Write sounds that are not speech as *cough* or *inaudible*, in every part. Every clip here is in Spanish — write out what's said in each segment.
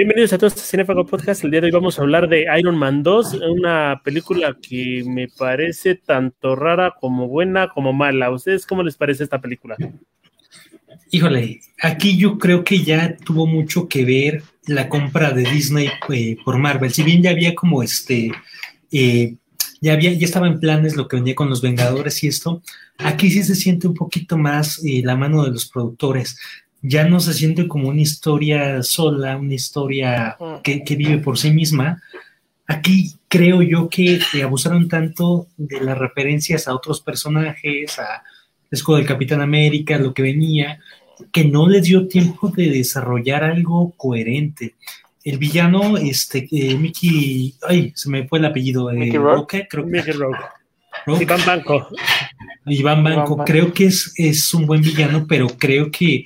Bienvenidos a todos a Cinefago Podcast. El día de hoy vamos a hablar de Iron Man 2, una película que me parece tanto rara como buena como mala. ¿A ustedes cómo les parece esta película? Híjole, aquí yo creo que ya tuvo mucho que ver la compra de Disney eh, por Marvel. Si bien ya había como este, eh, ya había, ya estaba en planes lo que venía con los Vengadores y esto, aquí sí se siente un poquito más eh, la mano de los productores ya no se siente como una historia sola, una historia que, vive por sí misma. Aquí creo yo que abusaron tanto de las referencias a otros personajes, a escudo del Capitán América, lo que venía, que no les dio tiempo de desarrollar algo coherente. El villano, este, eh, Mickey, ay, se me fue el apellido, eh, Roque, creo que. Mickey Roque. Iván Banco. Iván Banco, creo que es, es un buen villano, pero creo que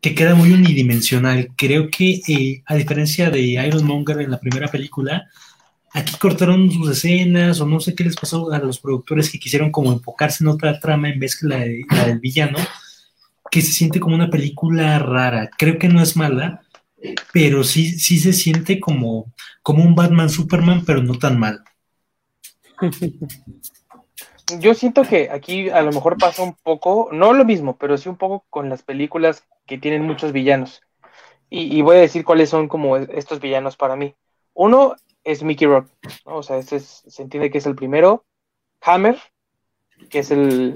que queda muy unidimensional. Creo que, eh, a diferencia de Iron Monger en la primera película, aquí cortaron sus escenas o no sé qué les pasó a los productores que quisieron como enfocarse en otra trama en vez que la, del villano, que se siente como una película rara. Creo que no es mala, pero sí, sí se siente como, como un Batman Superman, pero no tan mal. *laughs* Yo siento que aquí a lo mejor pasa un poco, no lo mismo, pero sí un poco con las películas que tienen muchos villanos. Y, voy a decir cuáles son como estos villanos para mí. Uno es Mickey Rock, o sea, este se entiende que es el primero. Hammer, que es el,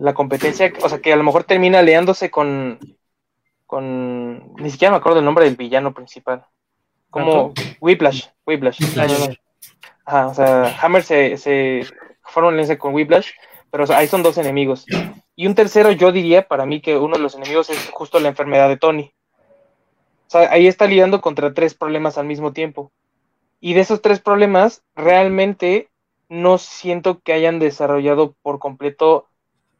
la competencia, o sea, que a lo mejor termina aliándose con, con, ni siquiera me acuerdo el nombre del villano principal. Como Whiplash, Whiplash. Ajá, o sea, Hammer se, se fueron con Whiplash, pero ahí son dos enemigos. Y un tercero, yo diría para mí que uno de los enemigos es justo la enfermedad de Tony. O sea, ahí está lidiando contra tres problemas al mismo tiempo. Y de esos tres problemas, realmente no siento que hayan desarrollado por completo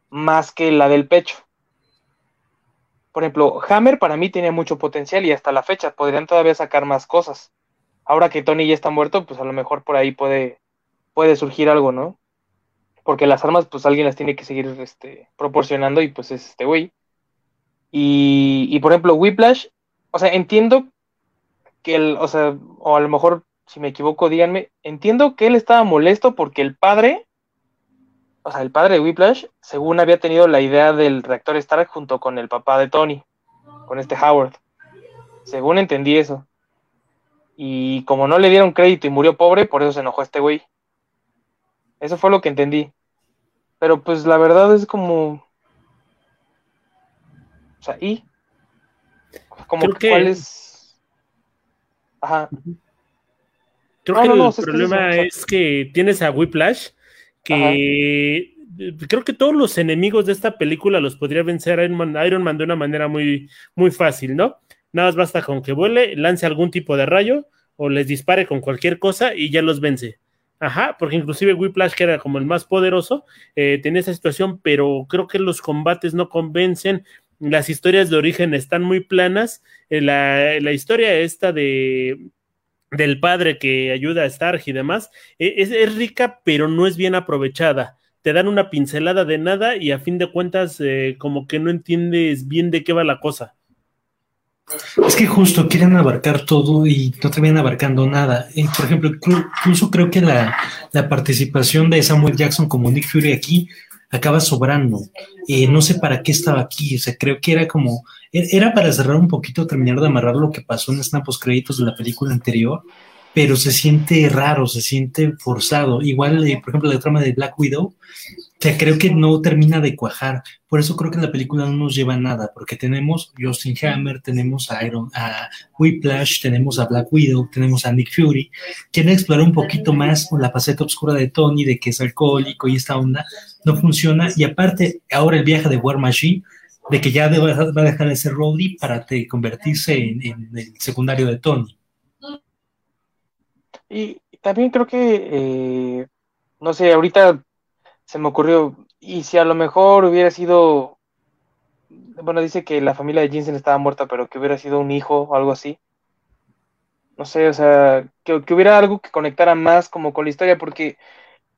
más que la del pecho. Por ejemplo, Hammer para mí tenía mucho potencial y hasta la fecha podrían todavía sacar más cosas. Ahora que Tony ya está muerto, pues a lo mejor por ahí puede, puede surgir algo, ¿no? Porque las armas pues alguien las tiene que seguir este, proporcionando y pues es este güey. Y, por ejemplo, Whiplash, o sea, entiendo que él, o sea, o a lo mejor si me equivoco, díganme, entiendo que él estaba molesto porque el padre, o sea, el padre de Whiplash, según había tenido la idea del reactor Stark junto con el papá de Tony, con este Howard. Según entendí eso. Y como no le dieron crédito y murió pobre, por eso se enojó este güey. Eso fue lo que entendí. Pero pues la verdad es como. O sea, ¿y? Como que... cuál es. Ajá. Creo que el problema es, que tienes a Whiplash, que creo que todos los enemigos de esta película los podría vencer Iron Man, Iron Man de una manera muy, muy fácil, ¿no? Nada más basta con que vuele, lance algún tipo de rayo o les dispare con cualquier cosa y ya los vence. Ajá, porque inclusive Whiplash, que era como el más poderoso, eh, tenía esa situación, pero creo que los combates no convencen, las historias de origen están muy planas, eh, la, historia esta de del padre que ayuda a Stark y demás, e, es, rica, pero no es bien aprovechada. Te dan una pincelada de nada y a fin de cuentas eh, como que no entiendes bien de qué va la cosa. Es que justo quieren abarcar todo y no terminan abarcando nada. por ejemplo, incluso creo que la, participación de Samuel Jackson como Nick Fury aquí acaba sobrando. Eh, no sé para qué estaba aquí, o sea, creo que era como, e-, era para cerrar un poquito, terminar de amarrar lo que pasó en los créditos de la película anterior, pero se siente raro, se siente forzado. Igual, eh, por ejemplo, la trama de Black Widow, que creo que no termina de cuajar. Por eso creo que la película no nos lleva a nada, porque tenemos Justin Hammer, tenemos a Iron, a Whiplash, tenemos a Black Widow, tenemos a Nick Fury. Quieren explorar un poquito más la faceta oscura de Tony, de que es alcohólico y esta onda no funciona. Y aparte, ahora el viaje de War Machine, de que ya va a dejar de ser Roddy para convertirse en, el secundario de Tony. Y también creo que, eh, no sé, ahorita se me ocurrió, y si a lo mejor hubiera sido, bueno, dice que la familia de Jensen estaba muerta, pero que hubiera sido un hijo o algo así. No sé, o sea, que, hubiera algo que conectara más como con la historia, porque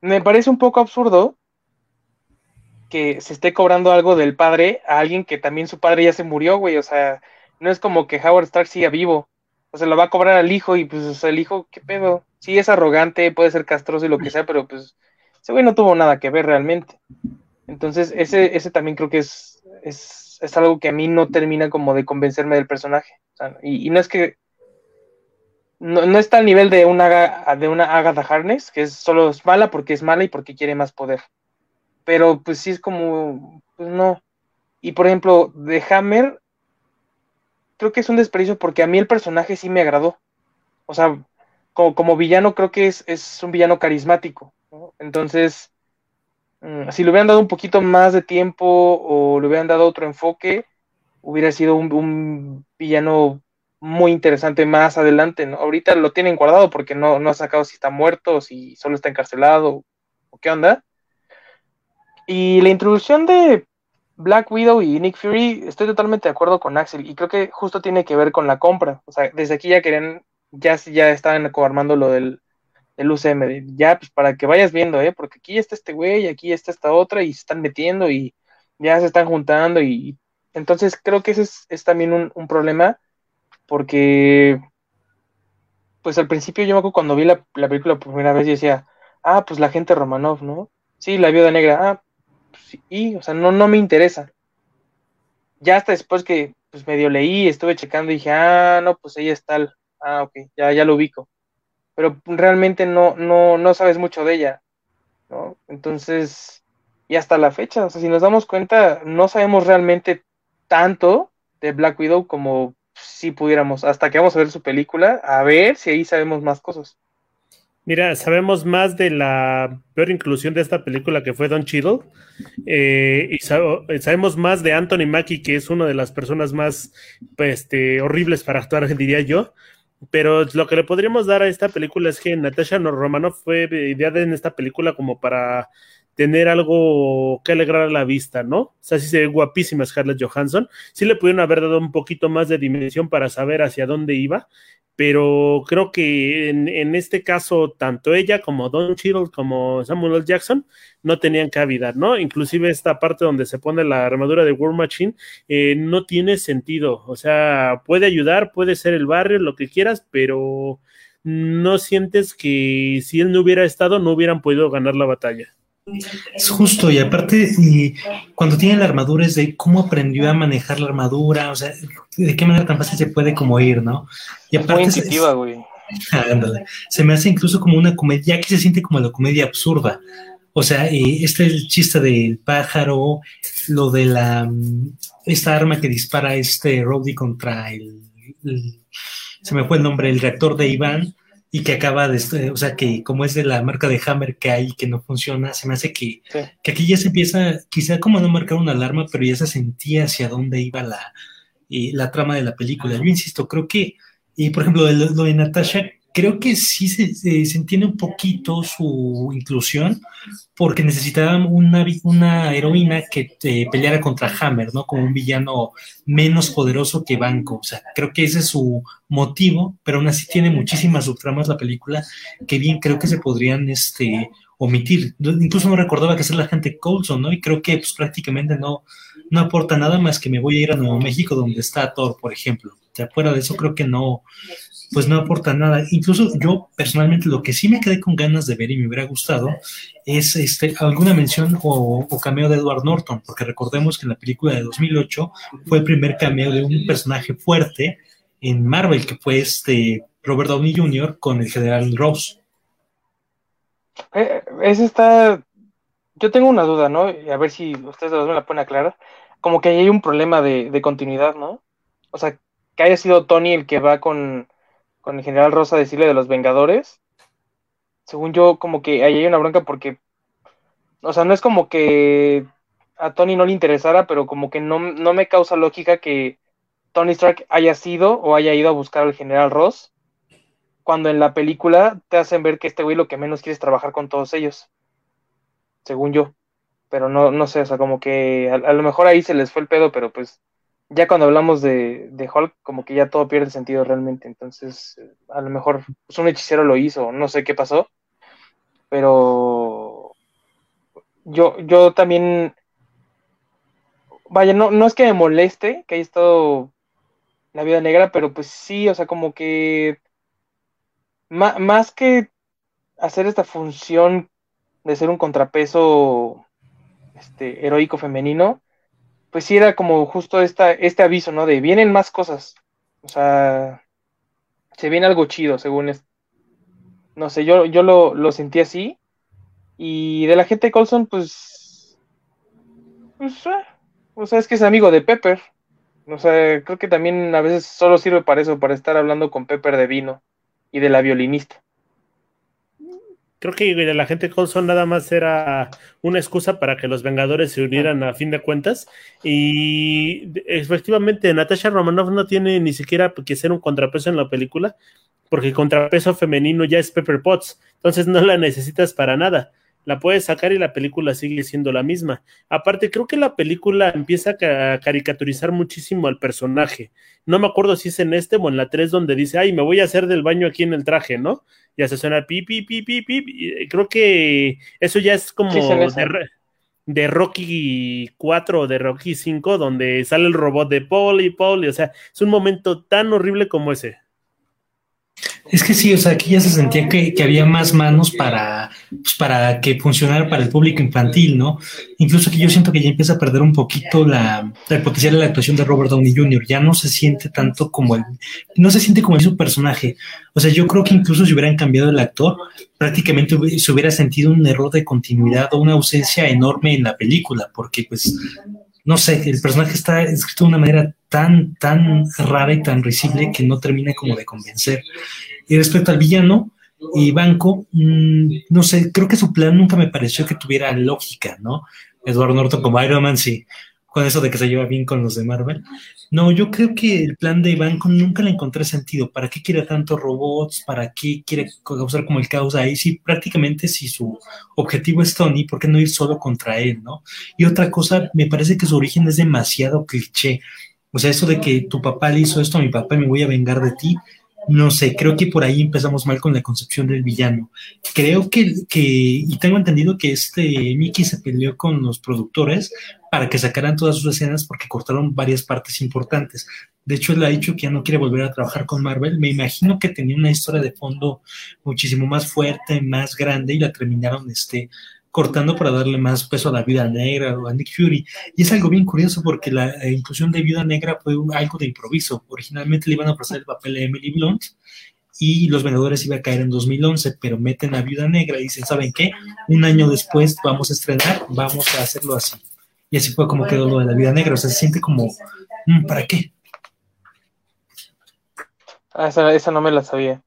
me parece un poco absurdo que se esté cobrando algo del padre a alguien que también su padre ya se murió, güey. O sea, no es como que Howard Stark siga vivo. o sea, lo va a cobrar al hijo y pues el hijo, ¿qué pedo? Sí, es arrogante, puede ser castroso y lo que sea, pero pues ese güey no tuvo nada que ver realmente. Entonces, ese, ese también creo que es, es, es algo que a mí no termina como de convencerme del personaje. y, no es que no, no, está al nivel de una, de una Agatha Harness, que es solo es mala porque es mala y porque quiere más poder. Pero pues sí es como, pues no. Y por ejemplo, de Hammer, creo que es un desperdicio porque a mí el personaje sí me agradó. O sea, como, como villano creo que es, es un villano carismático. Entonces, mm, si le hubieran dado un poquito más de tiempo o le hubieran dado otro enfoque, hubiera sido un, villano muy interesante más adelante. ¿no? Ahorita lo tienen guardado porque no, no ha sacado si está muerto, si solo está encarcelado o qué onda. Y la introducción de Black Widow y Nick Fury, estoy totalmente de acuerdo con Axel y creo que justo tiene que ver con la compra. O sea, desde aquí ya querían, ya, ya estaban coarmando lo del, del UCM, ya pues para que vayas viendo, ¿eh? Porque aquí está este güey, aquí está esta otra y se están metiendo y ya se están juntando y, entonces creo que ese es, también un, problema porque pues al principio yo me acuerdo cuando vi la, película por primera vez decía, ah, pues la gente Romanov, ¿no? Sí, la viuda negra, ah, y, o sea, no, no me interesa. Ya hasta después que pues medio leí, estuve checando y dije, ah, no, pues ella es tal, ah, ok, ya, ya lo ubico. Pero realmente no, no, no sabes mucho de ella, ¿no? Entonces, y hasta la fecha, o sea, si nos damos cuenta, no sabemos realmente tanto de Black Widow como si pudiéramos, hasta que vamos a ver su película, a ver si ahí sabemos más cosas. Mira, sabemos más de la peor inclusión de esta película que fue Don Cheadle. Eh, y sabemos más de Anthony Mackie, que es una de las personas más pues, este, horribles para actuar, *laughs* diría yo. Pero lo que le podríamos dar a esta película es que Natasha Romanoff fue ideada en esta película como para tener algo que alegrar la vista, ¿no? O sea, sí se ve guapísima Scarlett Johansson. Sí le pudieron haber dado un poquito más de dimensión para saber hacia dónde iba, pero creo que en, este caso, tanto ella como Don Cheadle como Samuel L. Jackson no tenían cabida, ¿no? Inclusive esta parte donde se pone la armadura de War Machine eh, no tiene sentido. O sea, puede ayudar, puede ser el barrio, lo que quieras, pero no sientes que si él no hubiera estado, no hubieran podido ganar la batalla. Es justo, y aparte, y cuando tiene la armadura es de cómo aprendió a manejar la armadura, o sea, de qué manera tan fácil se puede como ir, ¿no? Y aparte, intuitiva, güey. *laughs* se me hace incluso como una comedia, ya que se siente como la comedia absurda. O sea, eh, este es el chiste del pájaro, lo de la mm, esta arma que dispara este Roddy contra el, se me fue el nombre, el reactor de Iván, y que acaba de, o sea, que como es de la marca de Hammer que hay que no funciona, se me hace que, que aquí ya se empieza, quizá como no marcar una alarma, pero ya se sentía hacia dónde iba la, la trama de la película. Yo insisto, creo que, y por ejemplo, lo, lo de Natasha, creo que sí se, entiende un poquito su inclusión, porque necesitaban una, una heroína que eh, peleara contra Hammer, ¿no? Como un villano menos poderoso que Banco. O sea, creo que ese es su motivo, pero aún así tiene muchísimas subtramas la película que bien creo que se podrían este, omitir. Incluso no recordaba que es la gente Coulson, ¿no? Y creo que pues, prácticamente no, no aporta nada más que me voy a ir a Nuevo México donde está Thor, por ejemplo. O sea, fuera de eso creo que no, pues no aporta nada. Incluso yo personalmente lo que sí me quedé con ganas de ver y me hubiera gustado es este, alguna mención o, cameo de Edward Norton, porque recordemos que en la película de 2008 fue el primer cameo de un personaje fuerte en Marvel, que fue este Robert Downey Jr. con el general Ross. Eh, está... Yo tengo una duda, ¿no? A ver si ustedes me la pueden aclarar. Como que hay un problema de, de continuidad, ¿no? O sea, que haya sido Tony el que va con con el general Rosa decirle de los Vengadores, según yo, como que ahí hay una bronca porque, o sea, no es como que a Tony no le interesara, pero como que no, no me causa lógica que Tony Stark haya sido o haya ido a buscar al general Ross, cuando en la película te hacen ver que este güey lo que menos quiere es trabajar con todos ellos, según yo. Pero no, no sé, o sea, como que a lo mejor ahí se les fue el pedo, pero pues ya cuando hablamos de, de, Hulk, como que ya todo pierde sentido realmente. Entonces, eh, a lo mejor pues, un hechicero lo hizo, no sé qué pasó. Pero yo, yo también. Vaya, no, no es que me moleste que haya estado la vida negra, pero pues sí, o sea, como que más que hacer esta función de ser un contrapeso este, heroico femenino, pues sí era como justo esta, este aviso, ¿no? De vienen más cosas. O sea, se viene algo chido, según es. No sé, yo, yo lo, lo sentí así. Y de la gente Colson, pues. Pues, eh, o sea, es que es amigo de Pepper. O sea, creo que también a veces solo sirve para eso, para estar hablando con Pepper de vino y de la violinista creo que la gente Colson nada más era una excusa para que los Vengadores se unieran a fin de cuentas. Y efectivamente, Natasha Romanoff no tiene ni siquiera que ser un contrapeso en la película, porque el contrapeso femenino ya es Pepper Potts, entonces no la necesitas para nada la puedes sacar y la película sigue siendo la misma. Aparte, creo que la película empieza a caricaturizar muchísimo al personaje. No me acuerdo si es en este o en la 3 donde dice, ay, me voy a hacer del baño aquí en el traje, ¿no? Y hace suena pi, pi, pi, pi, pi. Creo que eso ya es como de, de, Rocky 4 o de Rocky 5, donde sale el robot de Paul y Paul. o sea, es un momento tan horrible como ese. Es que sí, o sea, aquí ya se sentía que, había más manos para, pues, para que funcionara para el público infantil, ¿no? Incluso que yo siento que ya empieza a perder un poquito la, potencial de la actuación de Robert Downey Jr. Ya no se siente tanto como el, no se siente como su personaje. O sea, yo creo que incluso si hubieran cambiado el actor, prácticamente se hubiera sentido un error de continuidad o una ausencia enorme en la película, porque pues no sé, el personaje está escrito de una manera tan, tan rara y tan risible que no termina como de convencer. Y respecto al villano, y Banco, mm, no sé, creo que su plan nunca me pareció que tuviera lógica, ¿no? Edward Norton como Iron Man, sí, con eso de que se lleva bien con los de Marvel. No, yo creo que el plan de Banco nunca le encontré sentido. ¿Para qué quiere tantos robots? ¿Para qué quiere causar como el caos ahí? Sí, prácticamente si su objetivo es Tony, ¿por qué no ir solo contra él, no? Y otra cosa, me parece que su origen es demasiado cliché. O sea, eso de que tu papá le hizo esto a mi papá y me voy a vengar de ti, no sé, creo que por ahí empezamos mal con la concepción del villano. Creo que, que, y tengo entendido que este Mickey se peleó con los productores para que sacaran todas sus escenas porque cortaron varias partes importantes. De hecho, él ha dicho que ya no quiere volver a trabajar con Marvel. Me imagino que tenía una historia de fondo muchísimo más fuerte, más grande y la terminaron este, cortando para darle más peso a la Viuda Negra o a Nick Fury. Y es algo bien curioso porque la inclusión de Viuda Negra fue algo de improviso. Originalmente le iban a pasar el papel a Emily Blunt y Los Vengadores iba a caer en 2011, pero meten a Viuda Negra y dicen, ¿saben qué? Un año después vamos a estrenar, vamos a hacerlo así. Y así fue como quedó lo de la Viuda Negra. O sea, se siente como, mm, ¿para qué? Ah, esa, esa no me la sabía.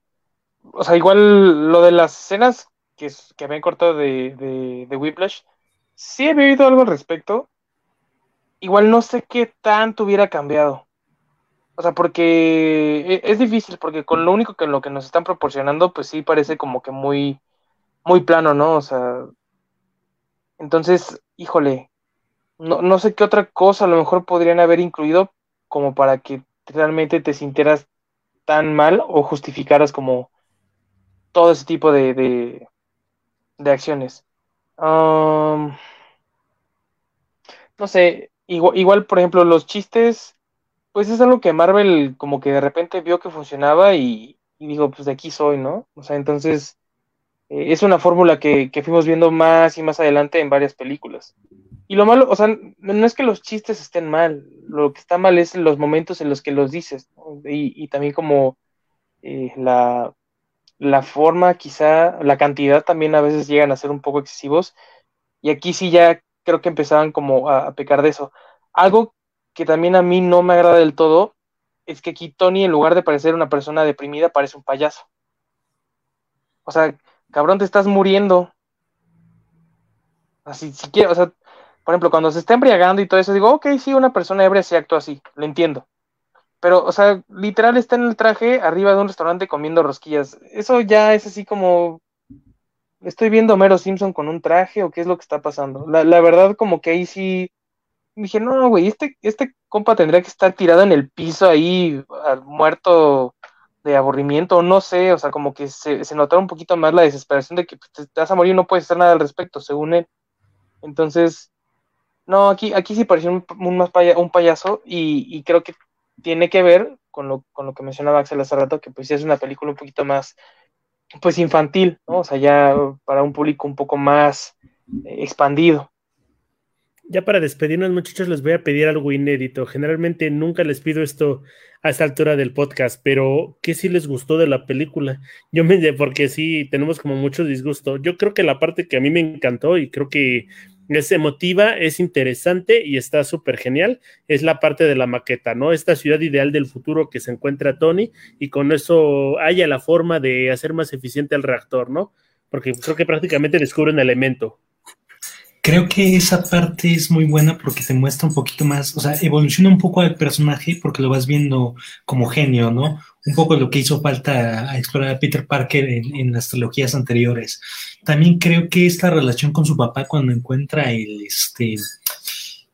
O sea, igual lo de las escenas que, que habían cortado de, de, de Whiplash, sí he oído algo al respecto. Igual no sé qué tanto hubiera cambiado. O sea, porque e, es difícil, porque con lo único que lo que nos están proporcionando, pues sí parece como que muy, muy plano, ¿no? O sea, entonces, híjole, no, no sé qué otra cosa a lo mejor podrían haber incluido como para que realmente te sintieras tan mal o justificaras como todo ese tipo de, de acciones. no sé, igual, por ejemplo, los chistes, pues es algo que Marvel como que de repente vio que funcionaba y, digo, pues de aquí soy, ¿no? O sea, entonces eh, es una fórmula que, fuimos viendo más y más adelante en varias películas. Y lo malo, o sea, no es que los chistes estén mal, lo que está mal es los momentos en los que los dices, y, también como eh, la, la forma, quizá, la cantidad también a veces llegan a ser un poco excesivos. Y aquí sí ya creo que empezaban como a, pecar de eso. Algo que también a mí no me agrada del todo es que aquí Tony, en lugar de parecer una persona deprimida, parece un payaso. O sea, cabrón, te estás muriendo. Así, si quiero, o sea, por ejemplo, cuando se está embriagando y todo eso, digo, ok, sí, una persona ebria se actúa así, lo entiendo. Pero, o sea, literal está en el traje arriba de un restaurante comiendo rosquillas. Eso ya es así como. Estoy viendo a Mero Simpson con un traje o qué es lo que está pasando. La, la verdad, como que ahí sí. Dije, no, güey, este, este compa tendría que estar tirado en el piso ahí, muerto de aburrimiento, no sé, o sea, como que se, se notaba un poquito más la desesperación de que pues, te, vas a morir y no puedes hacer nada al respecto, según él. Entonces, no, aquí, aquí sí pareció un, un, un payaso y, y creo que tiene que ver con lo, con lo que mencionaba Axel hace rato, que pues es una película un poquito más, pues infantil, ¿no? O sea, ya para un público un poco más eh, expandido. Ya para despedirnos, muchachos, les voy a pedir algo inédito. Generalmente nunca les pido esto a esta altura del podcast, pero ¿qué sí les gustó de la película? Yo me, porque sí, tenemos como mucho disgusto. Yo creo que la parte que a mí me encantó y creo que es emotiva, es interesante y está súper genial, es la parte de la maqueta, ¿no? Esta ciudad ideal del futuro que se encuentra Tony y con eso haya la forma de hacer más eficiente el reactor, ¿no? Porque creo que prácticamente descubre un elemento. Creo que esa parte es muy buena porque te muestra un poquito más, o sea, evoluciona un poco al personaje porque lo vas viendo como genio, ¿no? Un poco lo que hizo falta a explorar a Peter Parker en, las trilogías anteriores. También creo que esta relación con su papá cuando encuentra el, este,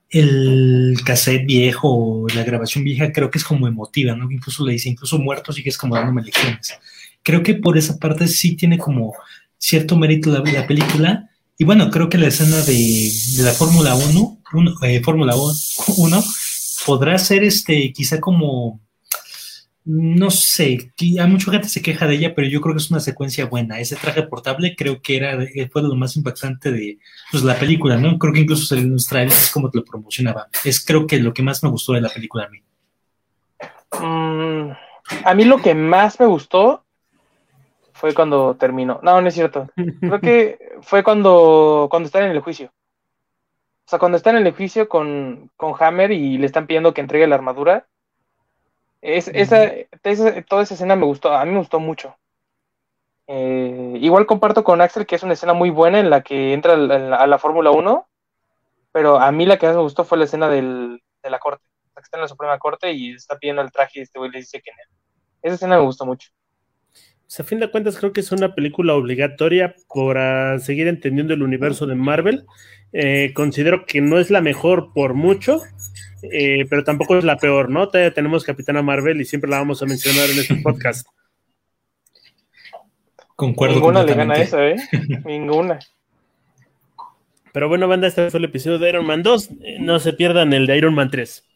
el cassette viejo la grabación vieja, creo que es como emotiva, ¿no? Incluso le dice, incluso muerto sigues como dándome lecciones. Creo que por esa parte sí tiene como cierto mérito la película y bueno, creo que la escena de, la Fórmula 1, eh, Fórmula 1 *laughs* podrá ser este, quizá como, no sé, hay mucha gente se queja de ella, pero yo creo que es una secuencia buena. Ese traje portable creo que era fue lo más impactante de pues, la película, ¿no? Creo que incluso se los es como te lo promocionaba. Es creo que lo que más me gustó de la película a mí. Mm, a mí lo que más me gustó fue cuando terminó. No, no es cierto. Creo que *laughs* fue cuando, cuando están en el juicio. O sea, cuando están en el juicio con, con Hammer y le están pidiendo que entregue la armadura. Es, esa, toda esa escena me gustó, a mí me gustó mucho. Eh, igual comparto con Axel que es una escena muy buena en la que entra a la, Fórmula 1, pero a mí la que más me gustó fue la escena del, de la corte. que está en la Suprema Corte y está pidiendo el traje y este güey le dice que no. Esa escena me gustó mucho a fin de cuentas creo que es una película obligatoria para seguir entendiendo el universo de Marvel. Eh, considero que no es la mejor por mucho, eh, pero tampoco es la peor, ¿no? Todavía tenemos Capitana Marvel y siempre la vamos a mencionar en este *laughs* podcast. Concuerdo. Ninguna le gana esa, ¿eh? *laughs* Ninguna. Pero bueno, banda, este fue el episodio de Iron Man 2. No se pierdan el de Iron Man 3.